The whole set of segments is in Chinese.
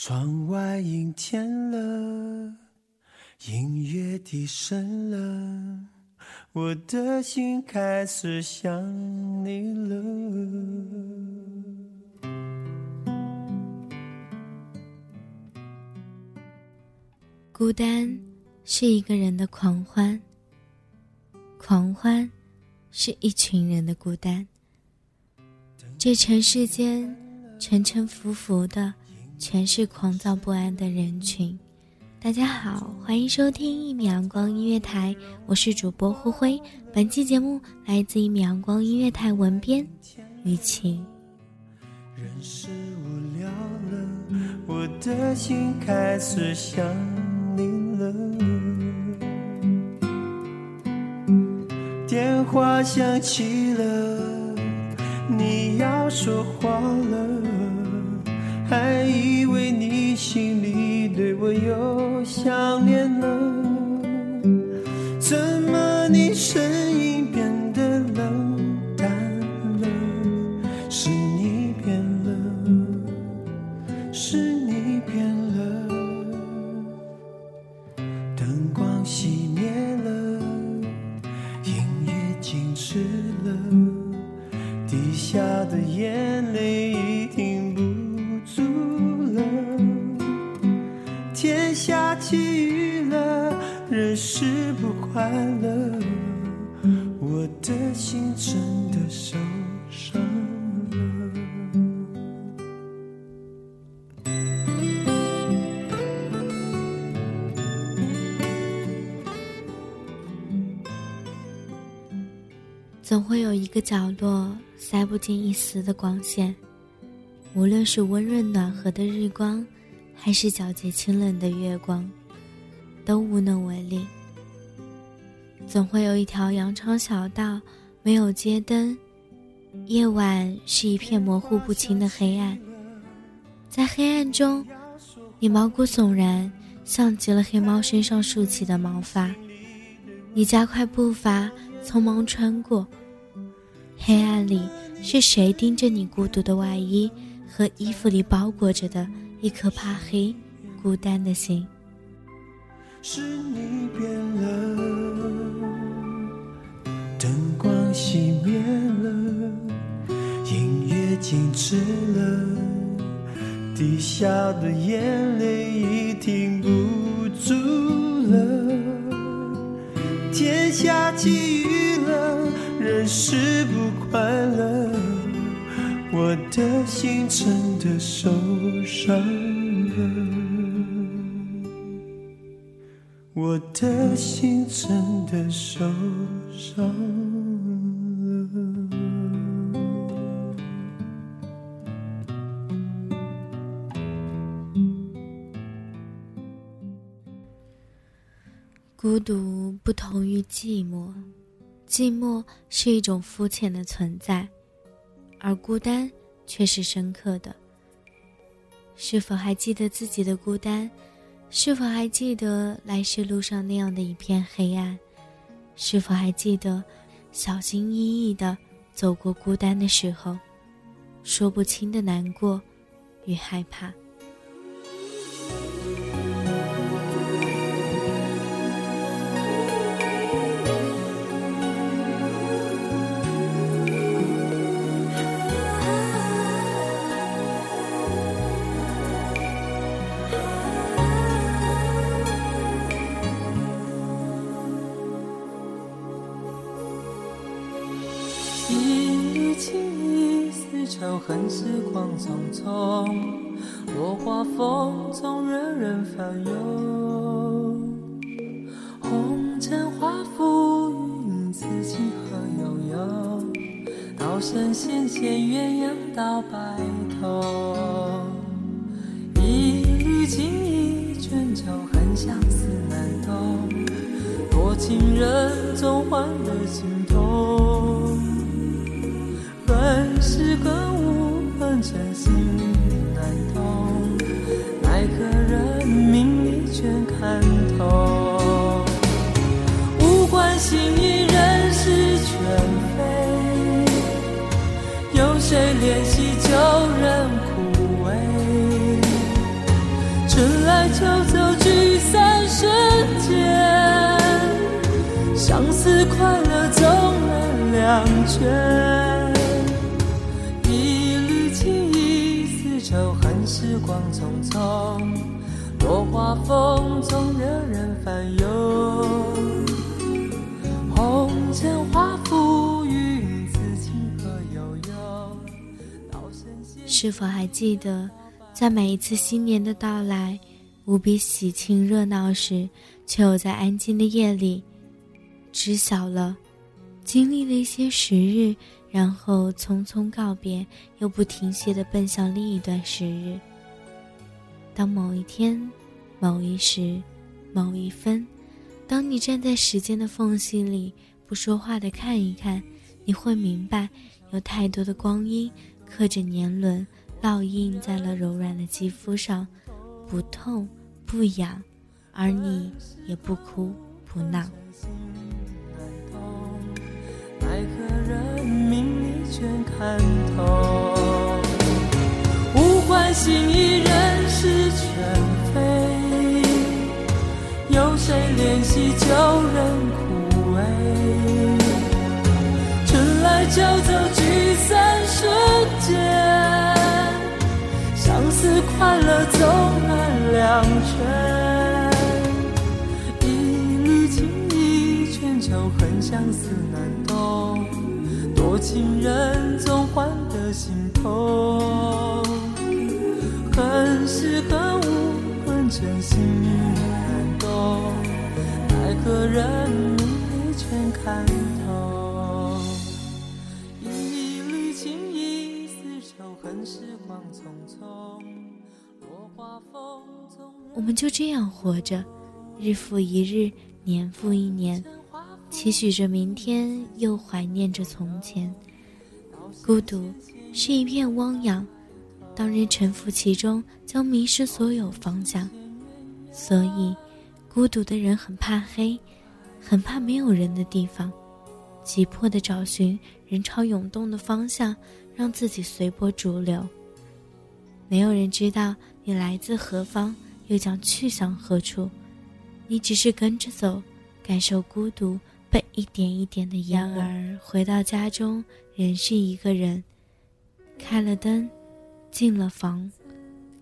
窗外阴天了，音乐低声了，我的心开始想你了。孤单是一个人的狂欢，狂欢是一群人的孤单。这尘世间沉沉浮浮的，全是狂躁不安的人群。大家好，欢迎收听一米阳光音乐台，我是主播灰灰。本期节目来自一米阳光音乐台文编雨晴。人是无聊了，我的心开始想。电话响起了，你要说话了，还我有想念快乐，我的心真的受伤。总会有一个角落塞不进一丝的光线，无论是温润暖和的日光，还是皎洁清冷的月光，都无能为力。总会有一条羊肠小道，没有街灯，夜晚是一片模糊不清的黑暗。在黑暗中，你毛骨悚然，像极了黑猫身上竖起的毛发。你加快步伐，匆忙穿过。黑暗里，是谁盯着你孤独的外衣和衣服里包裹着的一颗怕黑、孤单的心？是你变了，灯光熄灭了，音乐静止了，滴下的眼泪已停不住了，天下起雨了，人是不。快乐，我的心真的受伤了，我的心真的受伤了。孤独不同于寂寞。寂寞是一种肤浅的存在，而孤单却是深刻的。是否还记得自己的孤单？是否还记得来时路上那样的一片黑暗？是否还记得小心翼翼的走过孤单的时候，说不清的难过与害怕？时光匆匆，落花风中人人烦忧。红尘化浮云，此情何悠悠？道声仙仙鸳鸯到白头。一缕情意春秋恨，相思难懂。多情人总换得心痛。恨是更真心难懂。奈何人命里全看透。无关心意，人事全非。有谁怜惜旧人枯萎？春来秋走，聚散瞬间。相思快乐走了两全。意丝绸恨，时光匆匆，落花风中惹人烦忧。红尘化浮云，此情何悠悠？道声仙是否还记得，在每一次新年的到来，无比喜庆热闹时，却又在安静的夜里，知晓了，经历了一些时日，然后匆匆告别，又不停歇地奔向另一段时日。当某一天、某一时、某一分，当你站在时间的缝隙里，不说话的看一看，你会明白，有太多的光阴刻着年轮，烙印在了柔软的肌肤上，不痛不痒，而你也不哭不闹。全看透。无关心意，人事全非。有谁怜惜旧人枯萎？春来秋走，聚散瞬间。相思快乐总难两全。一缕情意，全球恨，相思难懂。多情人总换得心痛。恨是恨，无恨，真心难懂。奈何人命里全看透。一缕情意，丝绸恨，时光匆匆。落花风中我们就这样活着，日复一日，年复一年，期许着明天，又怀念着从前。孤独是一片汪洋，当人沉浮其中，将迷失所有方向。所以，孤独的人很怕黑，很怕没有人的地方，急迫地找寻人潮涌动的方向，让自己随波逐流。没有人知道你来自何方，又将去向何处，你只是跟着走，感受孤独被一点一点的掩然。而回到家中，仍是一个人，开了灯，进了房，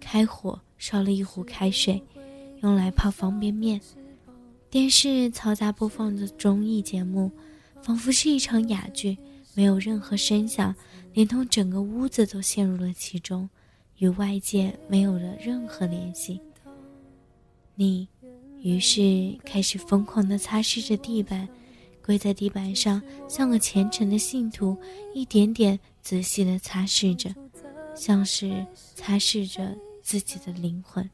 开火烧了一壶开水，用来泡方便面。电视嘈杂播放着综艺节目，仿佛是一场哑剧，没有任何声响，连同整个屋子都陷入了其中。与外界没有了任何联系。你，于是开始疯狂地擦拭着地板，跪在地板上，像个虔诚的信徒，一点点仔细地擦拭着，像是擦拭着自己的灵魂。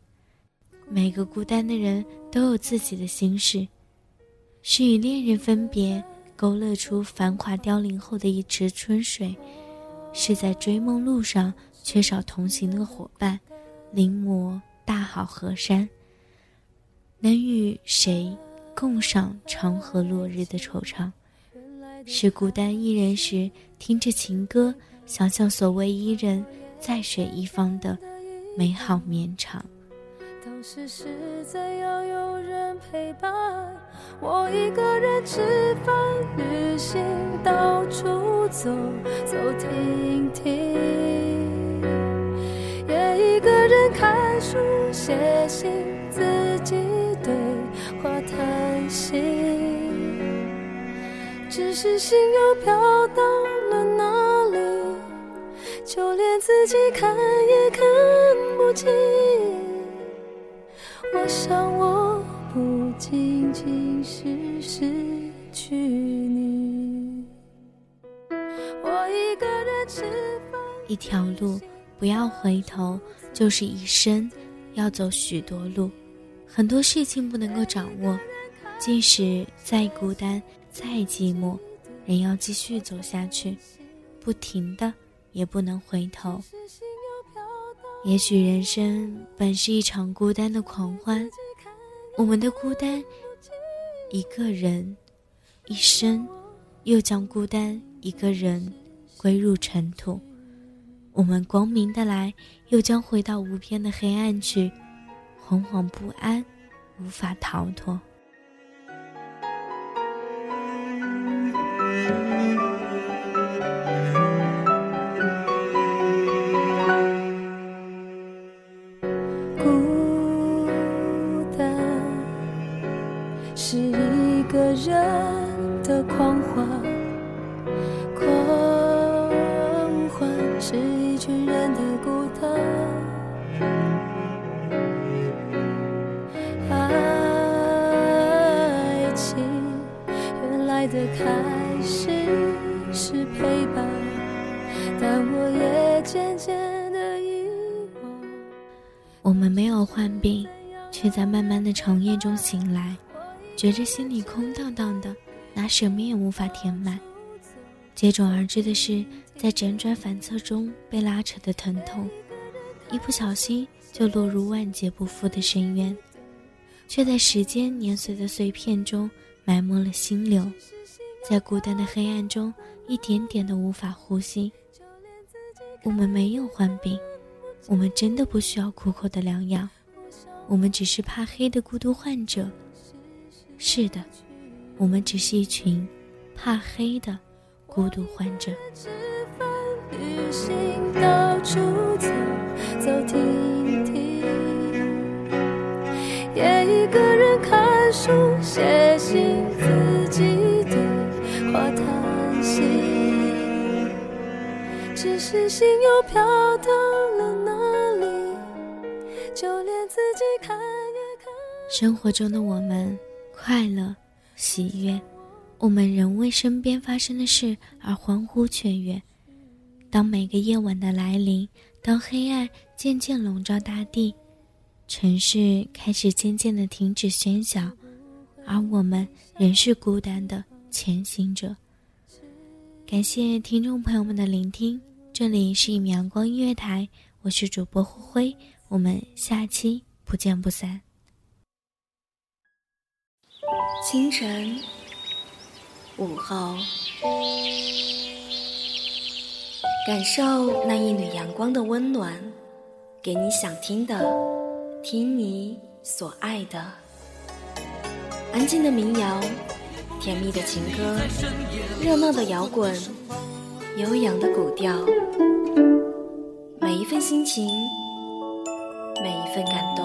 每个孤单的人都有自己的心事，是与恋人分别，勾勒出繁华凋零后的一池春水，是在追梦路上。缺少同行的伙伴，临摹大好河山。能与谁共赏长河落日的惆怅？是孤单一人时，听着情歌，想象所谓伊人在水一方的美好绵长。当时实在要有人陪伴，我一个人吃饭、旅行，到处走走停停，也一个人看书、写信，自己对心。只是心又飘到了哪里？就连自己看也看不清。我想，我不仅仅是失去你。我一个人吃饭。一条路，不要回头，就是一生要走许多路。很多事情不能够掌握，即使再孤单、再寂寞，仍要继续走下去，不停的，也不能回头。也许人生本是一场孤单的狂欢，我们的孤单，一个人，一生，又将孤单一个人归入尘土。我们光明的来，又将回到无边的黑暗去，惶惶不安，无法逃脱。我们没有患病，却在漫漫的长夜中醒来，觉着心里空荡荡的，拿什么也无法填满。接踵而至的是在辗转反侧中被拉扯的疼痛，一不小心就落入万劫不复的深渊，却在时间碾碎的碎片中埋没了心流。在孤单的黑暗中，一点点的无法呼吸。我们没有患病，我们真的不需要苦口的良药，我们只是怕黑的孤独患者。是的，我们只是一群怕黑的孤独患者。也一个人看书写信。只是心又飘到生活中的我们，快乐、喜悦，我们仍为身边发生的事而欢呼雀跃。当每个夜晚的来临，当黑暗渐渐笼罩大地，城市开始渐渐的停止喧嚣，而我们仍是孤单的前行者。感谢听众朋友们的聆听。这里是一米阳光音乐台，我是主播灰灰，我们下期不见不散。清晨，午后，感受那一缕阳光的温暖，给你想听的，听你所爱的，安静的民谣，甜蜜的情歌，热闹的摇滚。悠扬的古调，每一份心情，每一份感动，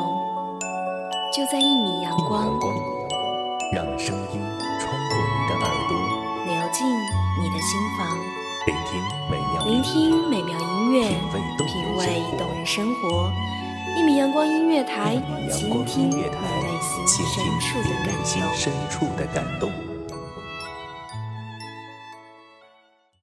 就在一米阳光。让声音穿过你的耳朵，流进你的心房。聆听美妙，聆听美妙音乐，品味动人生活。一米阳光音乐台，倾听内心深处的感动。